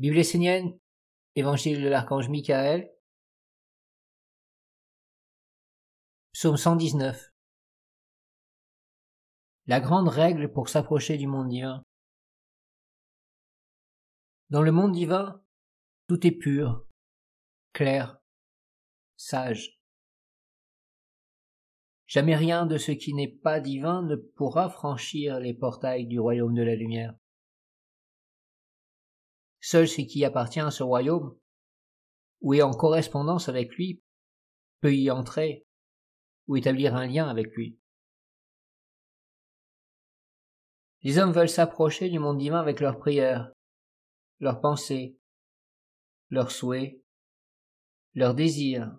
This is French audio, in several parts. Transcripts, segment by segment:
Bible essénienne, Évangile de l'archange Michael, Psaume 119. La grande règle pour s'approcher du monde divin. Dans le monde divin, tout est pur, clair, sage. Jamais rien de ce qui n'est pas divin ne pourra franchir les portails du royaume de la lumière. Seul ce qui appartient à ce royaume, ou est en correspondance avec lui, peut y entrer, ou établir un lien avec lui. Les hommes veulent s'approcher du monde divin avec leurs prières, leurs pensées, leurs souhaits, leurs désirs,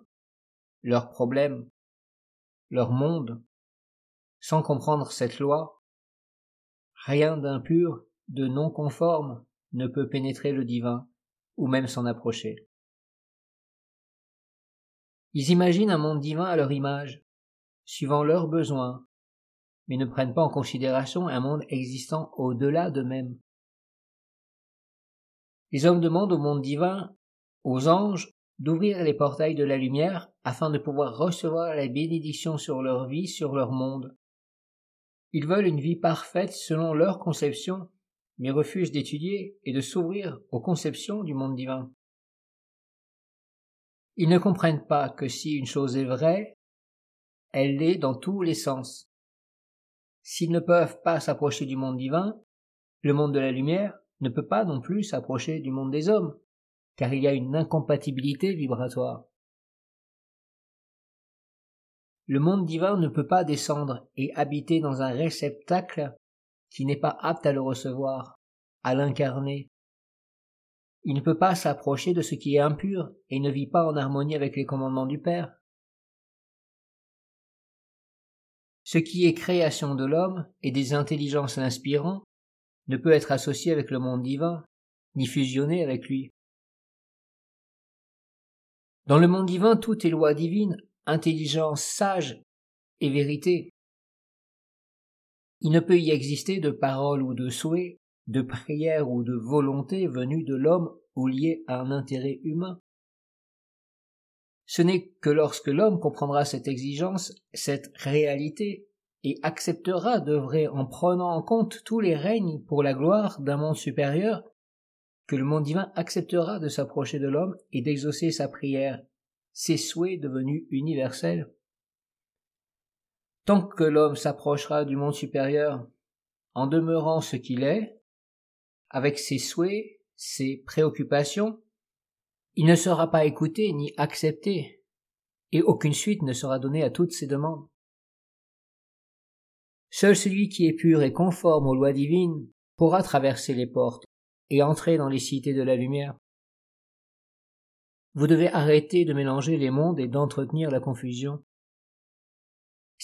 leurs problèmes, leur monde, sans comprendre cette loi, rien d'impur, de non conforme ne peut pénétrer le divin, ou même s'en approcher. Ils imaginent un monde divin à leur image, suivant leurs besoins, mais ne prennent pas en considération un monde existant au-delà d'eux-mêmes. Les hommes demandent au monde divin, aux anges, d'ouvrir les portails de la lumière afin de pouvoir recevoir la bénédiction sur leur vie, sur leur monde. Ils veulent une vie parfaite selon leur conception, mais refusent d'étudier et de s'ouvrir aux conceptions du monde divin. Ils ne comprennent pas que si une chose est vraie, elle l'est dans tous les sens. S'ils ne peuvent pas s'approcher du monde divin, le monde de la lumière ne peut pas non plus s'approcher du monde des hommes car il y a une incompatibilité vibratoire. Le monde divin ne peut pas descendre et habiter dans un réceptacle qui n'est pas apte à le recevoir, à l'incarner. Il ne peut pas s'approcher de ce qui est impur et ne vit pas en harmonie avec les commandements du Père. Ce qui est création de l'homme et des intelligences l'inspirant ne peut être associé avec le monde divin, ni fusionné avec lui. Dans le monde divin, tout est loi divine, intelligence sage et vérité. Il ne peut y exister de parole ou de souhait, de prière ou de volonté venue de l'homme ou liée à un intérêt humain. Ce n'est que lorsque l'homme comprendra cette exigence, cette réalité, et acceptera d'œuvrer en prenant en compte tous les règnes pour la gloire d'un monde supérieur, que le monde divin acceptera de s'approcher de l'homme et d'exaucer sa prière, ses souhaits devenus universels. Tant que l'homme s'approchera du monde supérieur en demeurant ce qu'il est, avec ses souhaits, ses préoccupations, il ne sera pas écouté ni accepté, et aucune suite ne sera donnée à toutes ses demandes. Seul celui qui est pur et conforme aux lois divines pourra traverser les portes et entrer dans les cités de la lumière. Vous devez arrêter de mélanger les mondes et d'entretenir la confusion.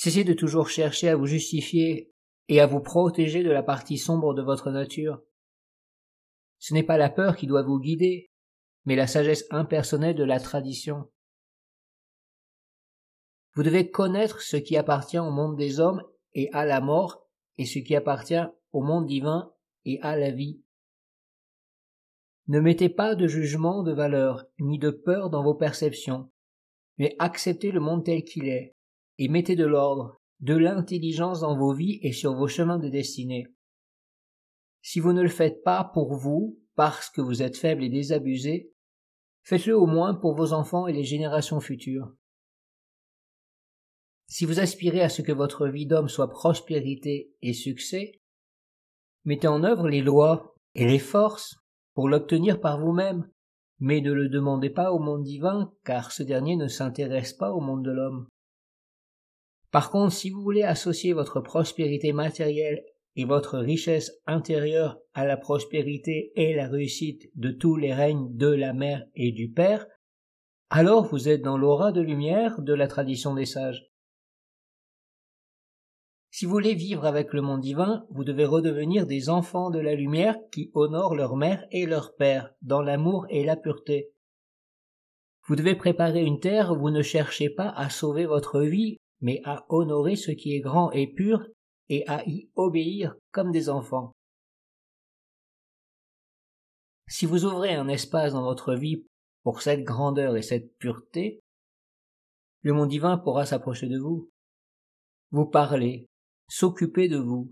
Cessez de toujours chercher à vous justifier et à vous protéger de la partie sombre de votre nature. Ce n'est pas la peur qui doit vous guider, mais la sagesse impersonnelle de la tradition. Vous devez connaître ce qui appartient au monde des hommes et à la mort, et ce qui appartient au monde divin et à la vie. Ne mettez pas de jugement de valeur, ni de peur dans vos perceptions, mais acceptez le monde tel qu'il est, et mettez de l'ordre, de l'intelligence dans vos vies et sur vos chemins de destinée. Si vous ne le faites pas pour vous, parce que vous êtes faible et désabusé, faites-le au moins pour vos enfants et les générations futures. Si vous aspirez à ce que votre vie d'homme soit prospérité et succès, mettez en œuvre les lois et les forces pour l'obtenir par vous-même, mais ne le demandez pas au monde divin, car ce dernier ne s'intéresse pas au monde de l'homme. Par contre, si vous voulez associer votre prospérité matérielle et votre richesse intérieure à la prospérité et la réussite de tous les règnes de la mère et du père, alors vous êtes dans l'aura de lumière de la tradition des sages. Si vous voulez vivre avec le monde divin, vous devez redevenir des enfants de la lumière qui honorent leur mère et leur père dans l'amour et la pureté. Vous devez préparer une terre où vous ne cherchez pas à sauver votre vie, mais à honorer ce qui est grand et pur et à y obéir comme des enfants. Si vous ouvrez un espace dans votre vie pour cette grandeur et cette pureté, le monde divin pourra s'approcher de vous, vous parler, s'occuper de vous,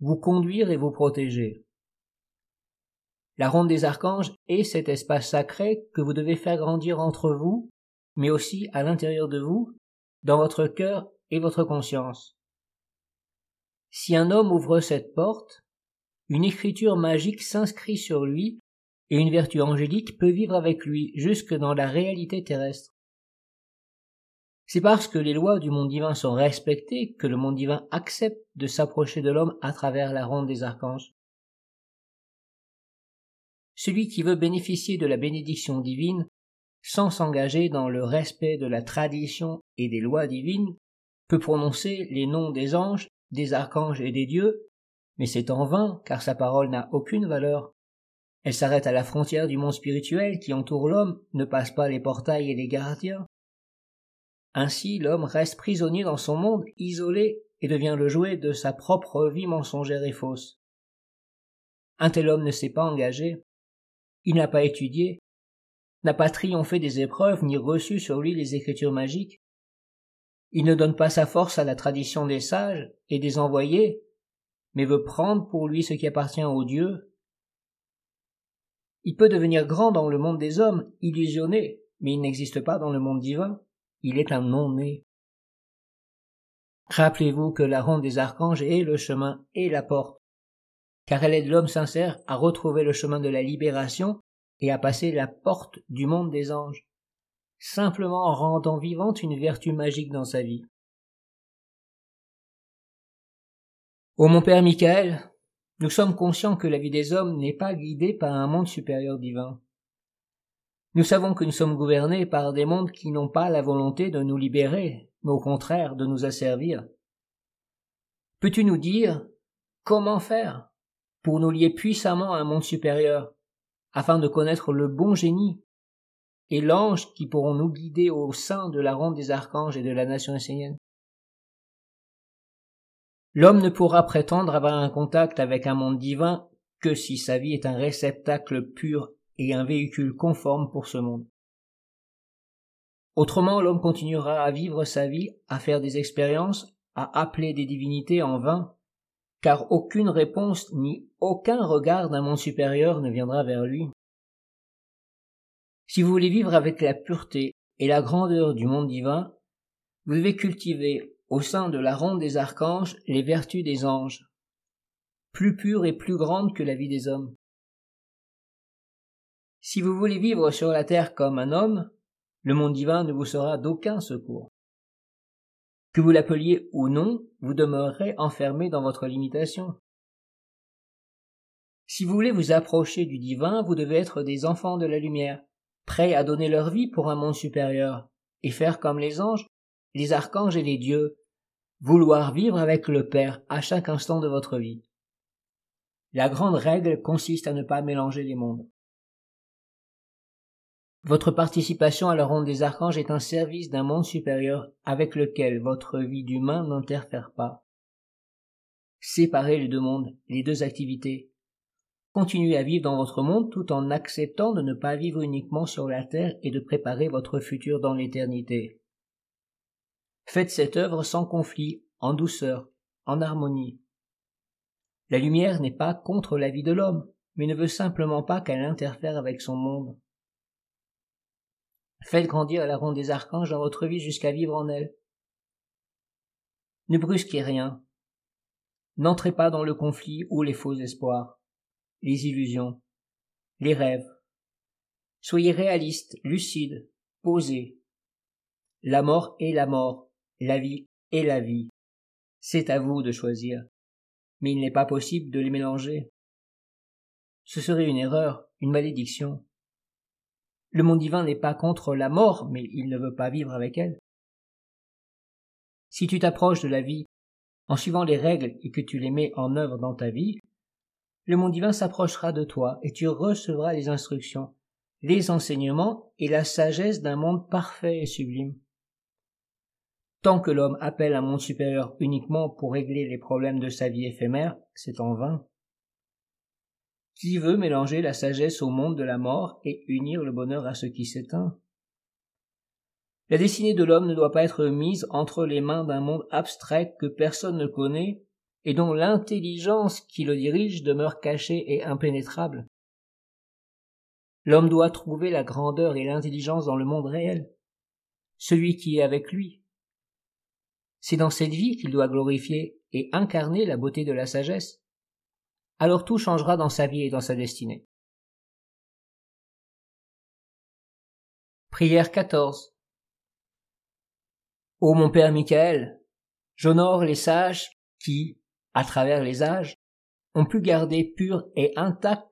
vous conduire et vous protéger. La ronde des archanges est cet espace sacré que vous devez faire grandir entre vous, mais aussi à l'intérieur de vous, dans votre cœur et votre conscience. Si un homme ouvre cette porte, une écriture magique s'inscrit sur lui et une vertu angélique peut vivre avec lui jusque dans la réalité terrestre. C'est parce que les lois du monde divin sont respectées que le monde divin accepte de s'approcher de l'homme à travers la ronde des archanges. Celui qui veut bénéficier de la bénédiction divine sans s'engager dans le respect de la tradition et des lois divines peut prononcer les noms des anges, des archanges et des dieux, mais c'est en vain car sa parole n'a aucune valeur. Elle s'arrête à la frontière du monde spirituel qui entoure l'homme, ne passe pas les portails et les gardiens. Ainsi l'homme reste prisonnier dans son monde, isolé, et devient le jouet de sa propre vie mensongère et fausse. Un tel homme ne s'est pas engagé, il n'a pas étudié, n'a pas triomphé des épreuves ni reçu sur lui les écritures magiques. Il ne donne pas sa force à la tradition des sages et des envoyés, mais veut prendre pour lui ce qui appartient aux dieux il peut devenir grand dans le monde des hommes, illusionné, mais il n'existe pas dans le monde divin. Il est un non-né. Rappelez-vous que la ronde des archanges est le chemin et la porte, car elle aide l'homme sincère à retrouver le chemin de la libération et à passer la porte du monde des anges, simplement en rendant vivante une vertu magique dans sa vie. Ô mon père Michael, nous sommes conscients que la vie des hommes n'est pas guidée par un monde supérieur divin. Nous savons que nous sommes gouvernés par des mondes qui n'ont pas la volonté de nous libérer, mais au contraire de nous asservir. Peux-tu nous dire comment faire pour nous lier puissamment à un monde supérieur, afin de connaître le bon génie et l'ange qui pourront nous guider au sein de la ronde des archanges et de la nation essénienne L'homme ne pourra prétendre avoir un contact avec un monde divin que si sa vie est un réceptacle pur et un véhicule conforme pour ce monde. Autrement, l'homme continuera à vivre sa vie, à faire des expériences, à appeler des divinités en vain, car aucune réponse ni aucun regard d'un monde supérieur ne viendra vers lui. Si vous voulez vivre avec la pureté et la grandeur du monde divin, vous devez cultiver au sein de la ronde des archanges les vertus des anges, plus pures et plus grandes que la vie des hommes. Si vous voulez vivre sur la terre comme un homme, le monde divin ne vous sera d'aucun secours. Que vous l'appeliez ou non, vous demeurerez enfermé dans votre limitation. Si vous voulez vous approcher du divin, vous devez être des enfants de la lumière, prêts à donner leur vie pour un monde supérieur, et faire comme les anges, les archanges et les dieux, vouloir vivre avec le Père à chaque instant de votre vie. La grande règle consiste à ne pas mélanger les mondes. Votre participation à la ronde des archanges est un service d'un monde supérieur avec lequel votre vie d'humain n'interfère pas. Séparez les deux mondes, les deux activités. Continuez à vivre dans votre monde tout en acceptant de ne pas vivre uniquement sur la terre et de préparer votre futur dans l'éternité. Faites cette œuvre sans conflit, en douceur, en harmonie. La lumière n'est pas contre la vie de l'homme, mais ne veut simplement pas qu'elle interfère avec son monde. Faites grandir la ronde des archanges dans votre vie jusqu'à vivre en elle. Ne brusquez rien. N'entrez pas dans le conflit ou les faux espoirs, les illusions, les rêves. Soyez réaliste, lucide, posé. La mort est la mort, la vie et la vie. C'est à vous de choisir. Mais il n'est pas possible de les mélanger. Ce serait une erreur, une malédiction. Le monde divin n'est pas contre la mort, mais il ne veut pas vivre avec elle. Si tu t'approches de la vie en suivant les règles et que tu les mets en œuvre dans ta vie, le monde divin s'approchera de toi et tu recevras les instructions, les enseignements et la sagesse d'un monde parfait et sublime. Tant que l'homme appelle un monde supérieur uniquement pour régler les problèmes de sa vie éphémère, c'est en vain. Qui veut mélanger la sagesse au monde de la mort et unir le bonheur à ce qui s'éteint? La destinée de l'homme ne doit pas être mise entre les mains d'un monde abstrait que personne ne connaît et dont l'intelligence qui le dirige demeure cachée et impénétrable. L'homme doit trouver la grandeur et l'intelligence dans le monde réel, celui qui est avec lui. C'est dans cette vie qu'il doit glorifier et incarner la beauté de la sagesse. Alors tout changera dans sa vie et dans sa destinée. Prière 14 Ô mon Père Michael, j'honore les sages qui, à travers les âges, ont pu garder pur et intact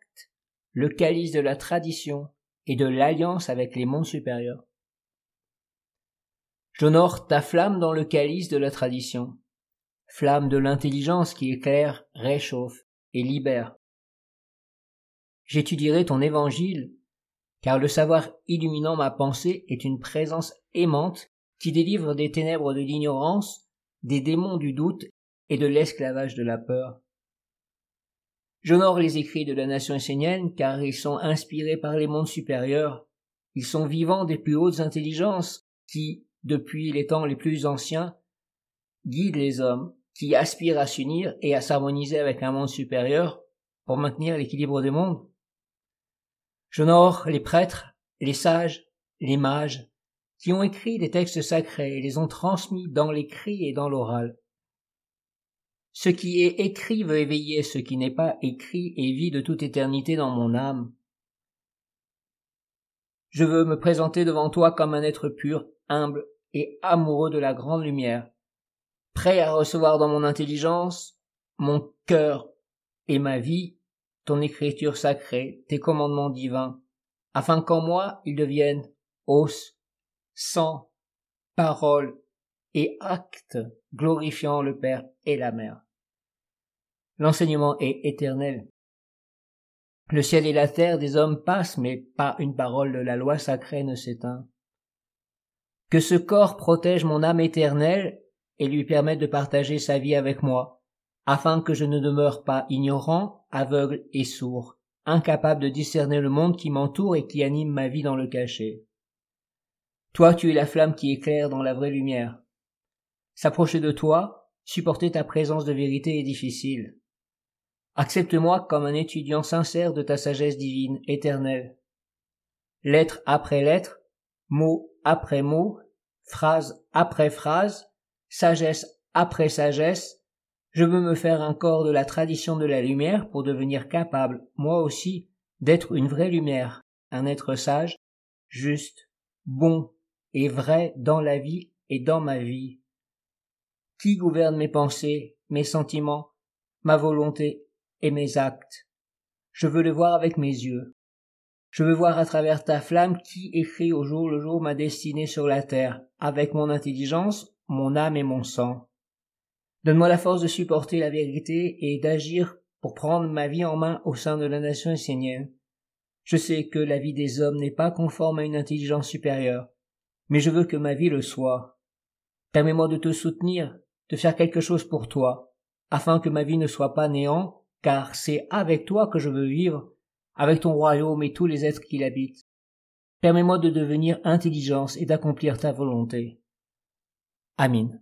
le calice de la tradition et de l'alliance avec les mondes supérieurs. J'honore ta flamme dans le calice de la tradition, flamme de l'intelligence qui éclaire, réchauffe et libère. J'étudierai ton évangile, car le savoir illuminant ma pensée est une présence aimante qui délivre des ténèbres de l'ignorance, des démons du doute et de l'esclavage de la peur. J'honore les écrits de la nation essénienne car ils sont inspirés par les mondes supérieurs. Ils sont vivants des plus hautes intelligences qui, depuis les temps les plus anciens, guident les hommes qui aspirent à s'unir et à s'harmoniser avec un monde supérieur pour maintenir l'équilibre des mondes. J'honore les prêtres, les sages, les mages, qui ont écrit des textes sacrés et les ont transmis dans l'écrit et dans l'oral. Ce qui est écrit veut éveiller ce qui n'est pas écrit et vit de toute éternité dans mon âme. Je veux me présenter devant toi comme un être pur, humble et amoureux de la grande lumière, prêt à recevoir dans mon intelligence, mon cœur et ma vie ton écriture sacrée, tes commandements divins, afin qu'en moi ils deviennent os, sang, parole et actes glorifiant le Père et la Mère. L'enseignement est éternel. Le ciel et la terre des hommes passent, mais pas une parole de la loi sacrée ne s'éteint. Que ce corps protège mon âme éternelle et lui permette de partager sa vie avec moi, afin que je ne demeure pas ignorant, aveugle et sourd, incapable de discerner le monde qui m'entoure et qui anime ma vie dans le cachet. Toi tu es la flamme qui éclaire dans la vraie lumière. S'approcher de toi, supporter ta présence de vérité est difficile. Accepte-moi comme un étudiant sincère de ta sagesse divine éternelle. Lettre après lettre, mot après mot, phrase après phrase, sagesse après sagesse, je veux me faire un corps de la tradition de la lumière pour devenir capable, moi aussi, d'être une vraie lumière, un être sage, juste, bon et vrai dans la vie et dans ma vie. Qui gouverne mes pensées, mes sentiments, ma volonté et mes actes? Je veux le voir avec mes yeux. Je veux voir à travers ta flamme qui écrit au jour le jour ma destinée sur la terre, avec mon intelligence, mon âme et mon sang. Donne-moi la force de supporter la vérité et d'agir pour prendre ma vie en main au sein de la nation essénienne. Je sais que la vie des hommes n'est pas conforme à une intelligence supérieure, mais je veux que ma vie le soit. Permets-moi de te soutenir, de faire quelque chose pour toi, afin que ma vie ne soit pas néant, car c'est avec toi que je veux vivre, avec ton royaume et tous les êtres qui l'habitent. Permets-moi de devenir intelligence et d'accomplir ta volonté. I mean.